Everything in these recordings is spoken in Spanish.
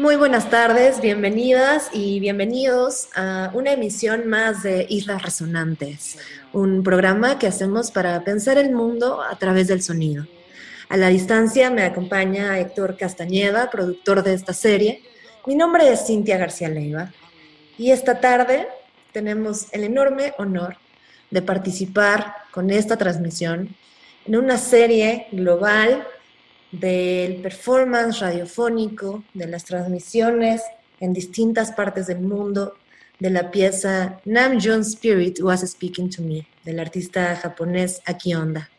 Muy buenas tardes, bienvenidas y bienvenidos a una emisión más de Islas Resonantes, un programa que hacemos para pensar el mundo a través del sonido. A la distancia me acompaña Héctor Castañeda, productor de esta serie. Mi nombre es Cintia García Leiva y esta tarde tenemos el enorme honor de participar con esta transmisión en una serie global del performance radiofónico, de las transmisiones en distintas partes del mundo, de la pieza Namjoon Spirit Was Speaking to Me, del artista japonés Aki Onda.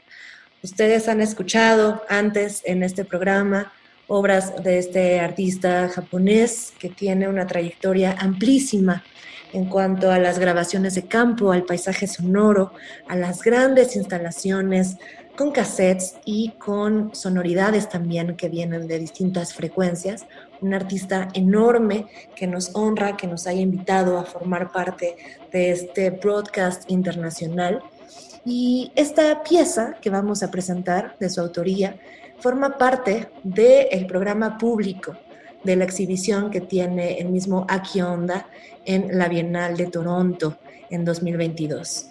Ustedes han escuchado antes en este programa obras de este artista japonés que tiene una trayectoria amplísima en cuanto a las grabaciones de campo, al paisaje sonoro, a las grandes instalaciones con cassettes y con sonoridades también que vienen de distintas frecuencias. Un artista enorme que nos honra, que nos haya invitado a formar parte de este broadcast internacional. Y esta pieza que vamos a presentar de su autoría forma parte del programa público de la exhibición que tiene el mismo Aki Onda en la Bienal de Toronto en 2022.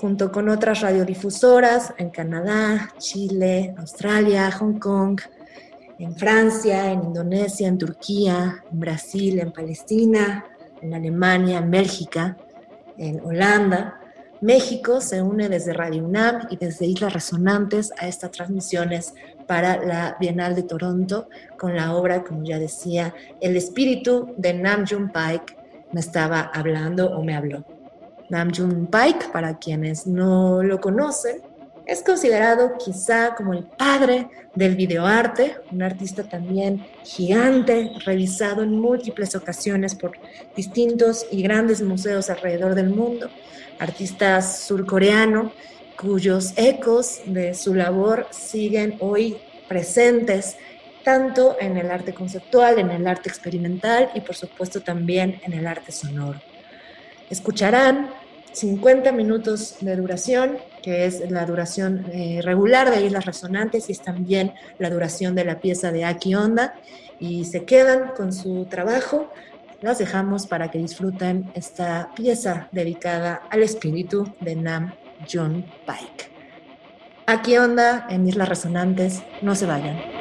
Junto con otras radiodifusoras en Canadá, Chile, Australia, Hong Kong, en Francia, en Indonesia, en Turquía, en Brasil, en Palestina, en Alemania, en Bélgica, en Holanda, México se une desde Radio UNAM y desde Islas Resonantes a estas transmisiones para la Bienal de Toronto con la obra, como ya decía, El espíritu de Namjoon Paik me estaba hablando o me habló. Namjoon Paik, para quienes no lo conocen, es considerado quizá como el padre del videoarte, un artista también gigante, revisado en múltiples ocasiones por distintos y grandes museos alrededor del mundo artista surcoreano cuyos ecos de su labor siguen hoy presentes tanto en el arte conceptual, en el arte experimental y por supuesto también en el arte sonoro. Escucharán 50 minutos de duración, que es la duración eh, regular de Islas Resonantes y es también la duración de la pieza de Aki Onda, y se quedan con su trabajo las dejamos para que disfruten esta pieza dedicada al espíritu de Nam John Pike. Aquí onda en Islas Resonantes, no se vayan.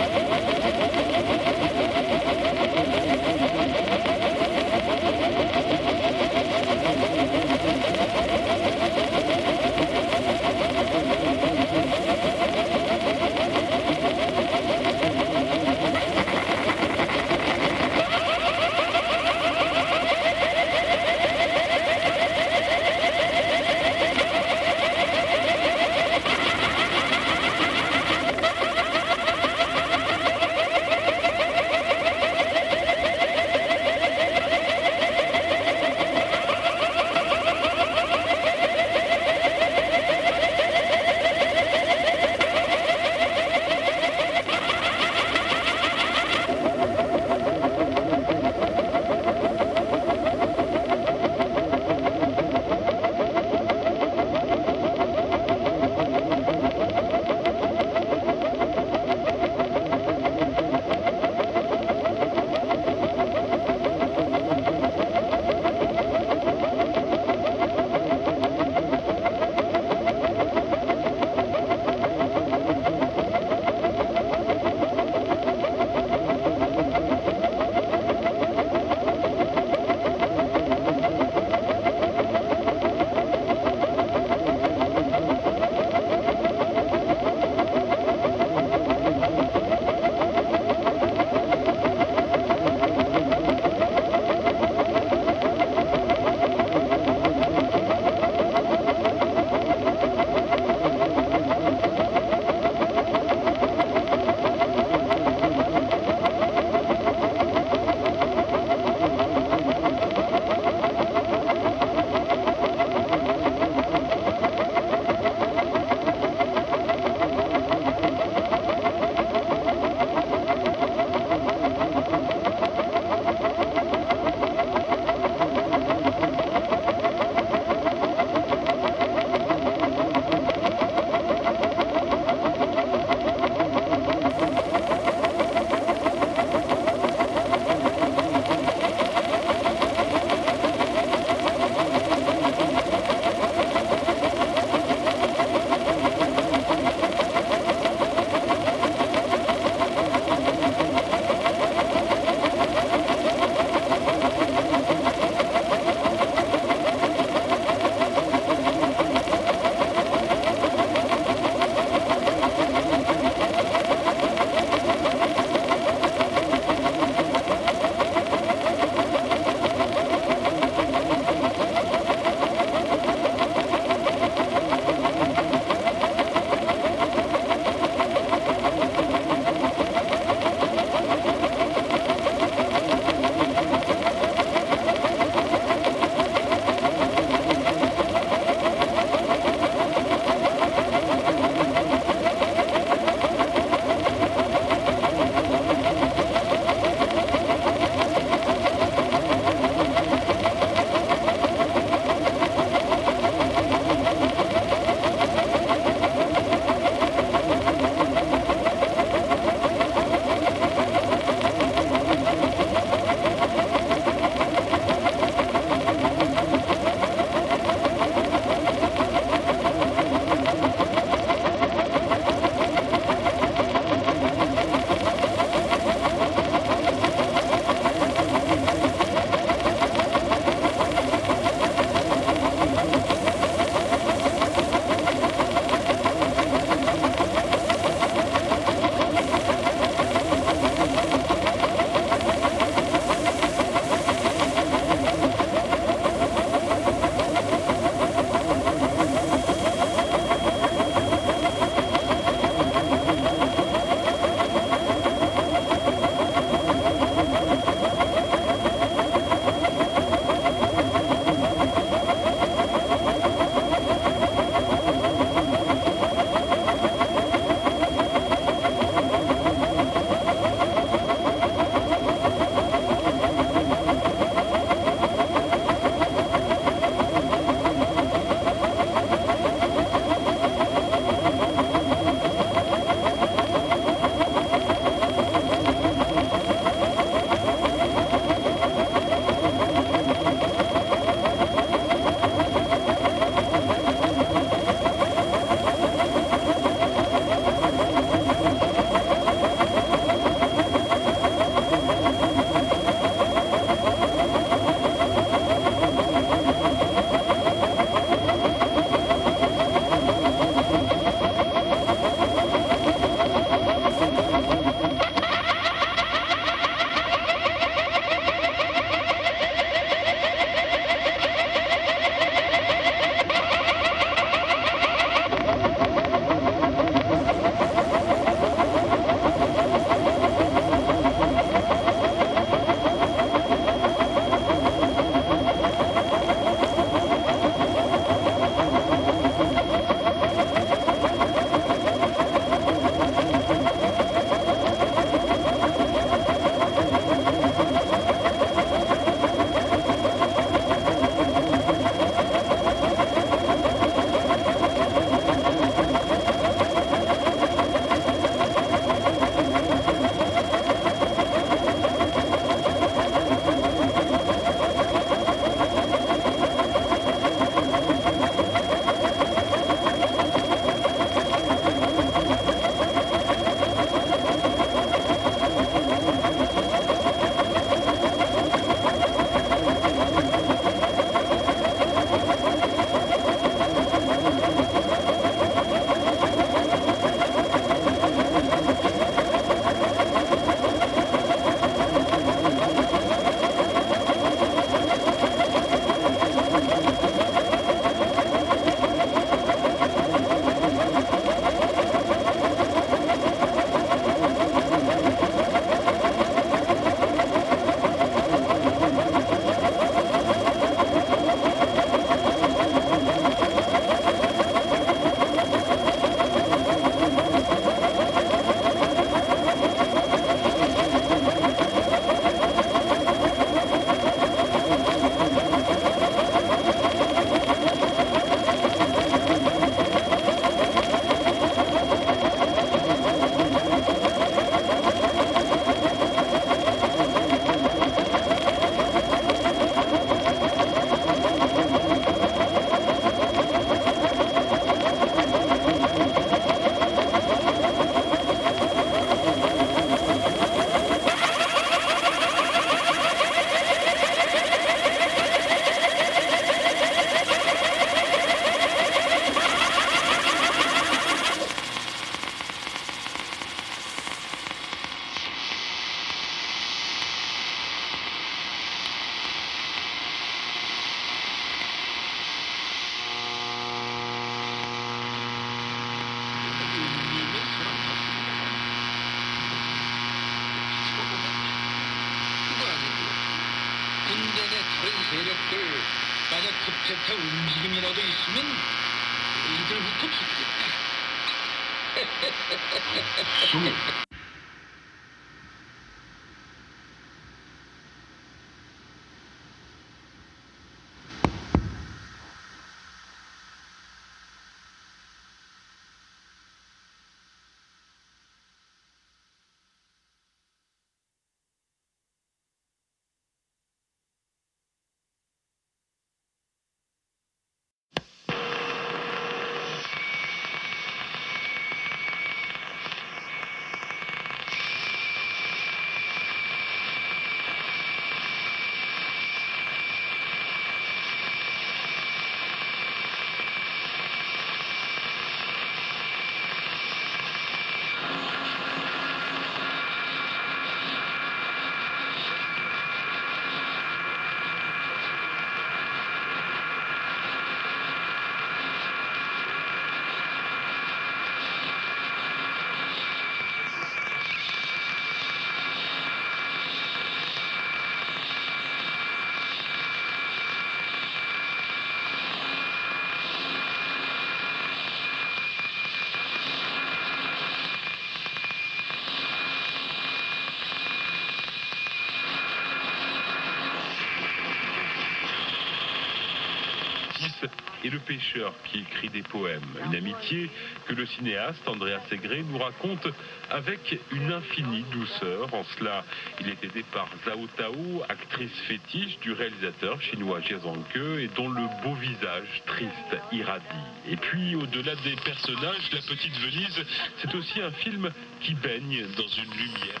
Le pêcheur qui écrit des poèmes. Une amitié que le cinéaste Andrea Segre nous raconte avec une infinie douceur. En cela, il est aidé par Zhao Tao, actrice fétiche du réalisateur chinois Jia Zhangke et dont le beau visage triste irradie. Et puis, au-delà des personnages, La Petite Venise, c'est aussi un film qui baigne dans une lumière.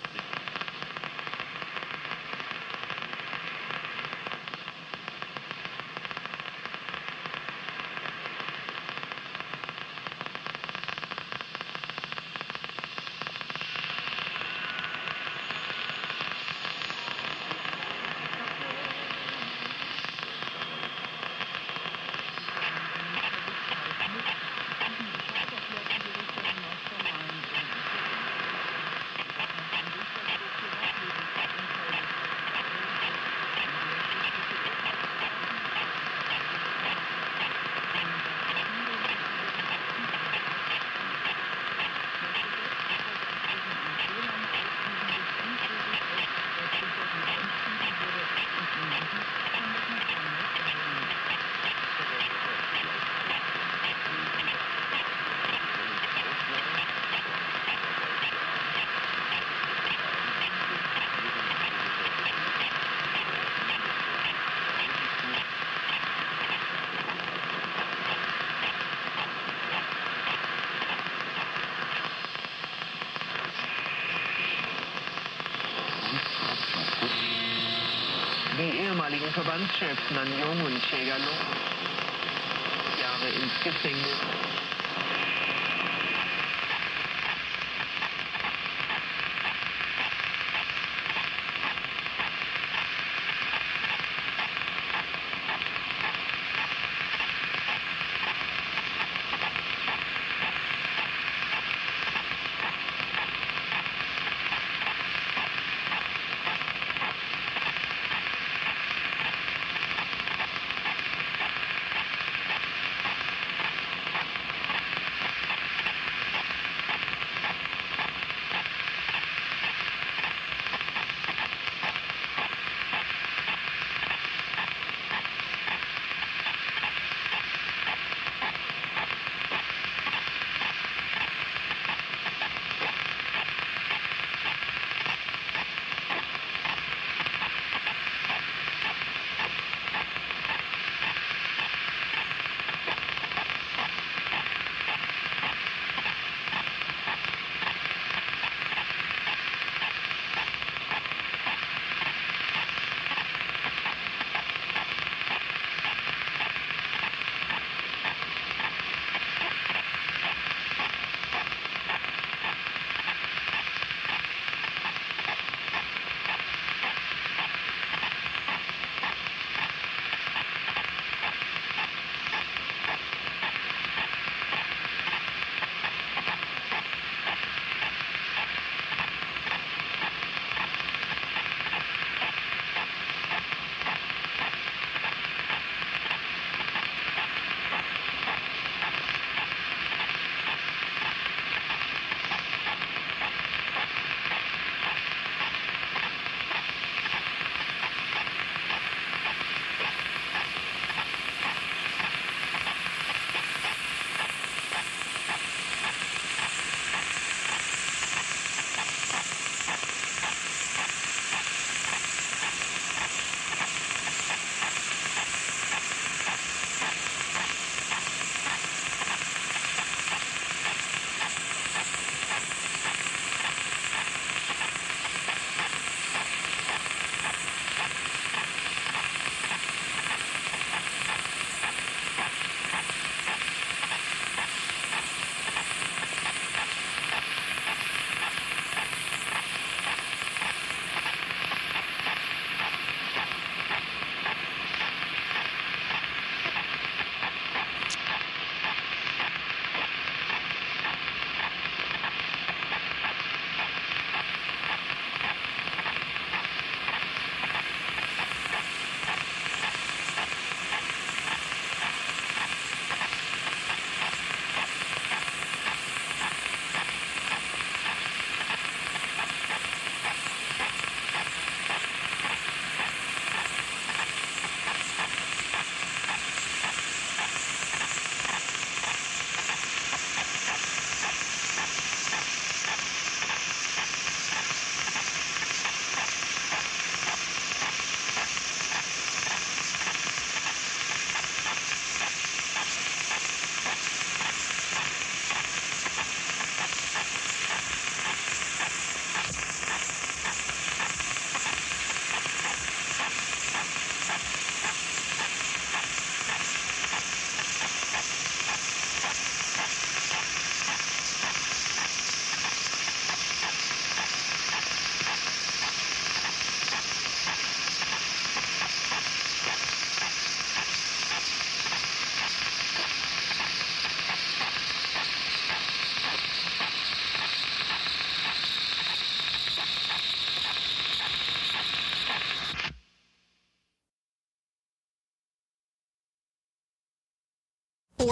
Mann Jung und Jägerloh Jahre ins Gefängnis.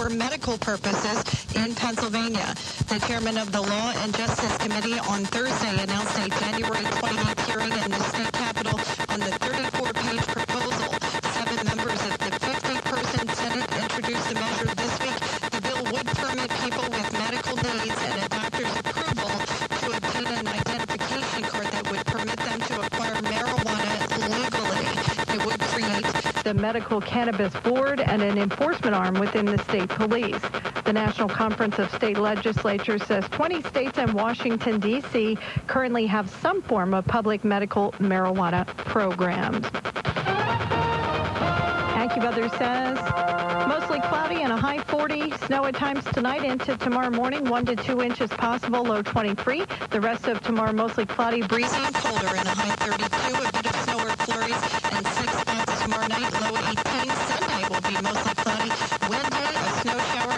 For medical purposes in Pennsylvania. The chairman of the Law and Justice Committee on Thursday announced a January 28th hearing in the state the Medical Cannabis Board and an enforcement arm within the state police. The National Conference of State Legislatures says 20 states and Washington, D.C. currently have some form of public medical marijuana programs. AccuWeather says mostly cloudy and a high 40. Snow at times tonight into tomorrow morning, 1 to 2 inches possible, low 23. The rest of tomorrow mostly cloudy, breezy. Colder and a high 32. A bit of snow or flurries and six spots tomorrow night, low 18. Sunday will be mostly cloudy. Wednesday, a snow shower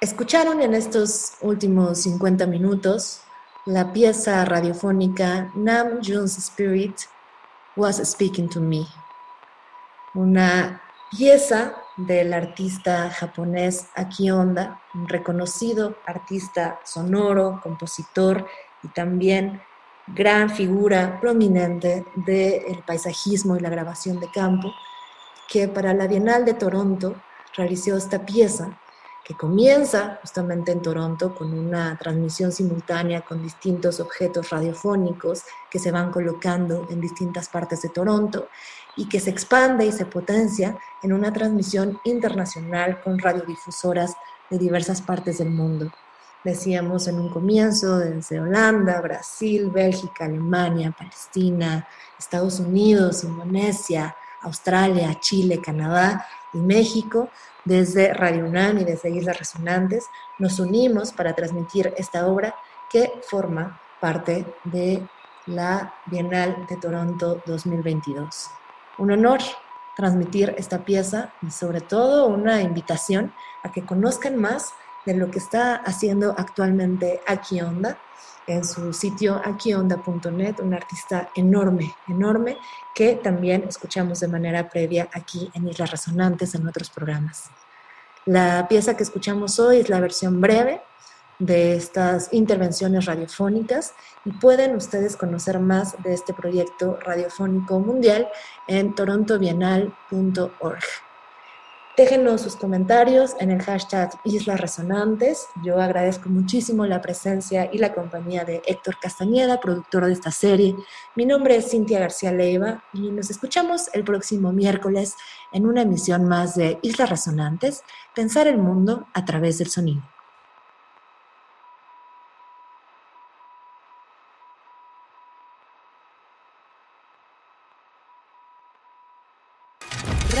Escucharon en estos últimos 50 minutos la pieza radiofónica Nam June's Spirit Was Speaking to Me, una pieza del artista japonés Aki Onda, un reconocido artista sonoro, compositor y también gran figura prominente del paisajismo y la grabación de campo, que para la Bienal de Toronto realizó esta pieza que comienza justamente en Toronto con una transmisión simultánea con distintos objetos radiofónicos que se van colocando en distintas partes de Toronto y que se expande y se potencia en una transmisión internacional con radiodifusoras de diversas partes del mundo. Decíamos en un comienzo desde Holanda, Brasil, Bélgica, Alemania, Palestina, Estados Unidos, Indonesia, Australia, Chile, Canadá y México, desde Radio UNAM y desde Islas Resonantes, nos unimos para transmitir esta obra que forma parte de la Bienal de Toronto 2022. Un honor transmitir esta pieza y sobre todo una invitación a que conozcan más de lo que está haciendo actualmente Aquí Onda en su sitio aquionda.net, un artista enorme, enorme, que también escuchamos de manera previa aquí en Islas Resonantes en otros programas. La pieza que escuchamos hoy es la versión breve de estas intervenciones radiofónicas y pueden ustedes conocer más de este proyecto radiofónico mundial en torontobienal.org. Déjenos sus comentarios en el hashtag Islas Resonantes. Yo agradezco muchísimo la presencia y la compañía de Héctor Castañeda, productor de esta serie. Mi nombre es Cintia García Leiva y nos escuchamos el próximo miércoles en una emisión más de Islas Resonantes, Pensar el Mundo a través del sonido.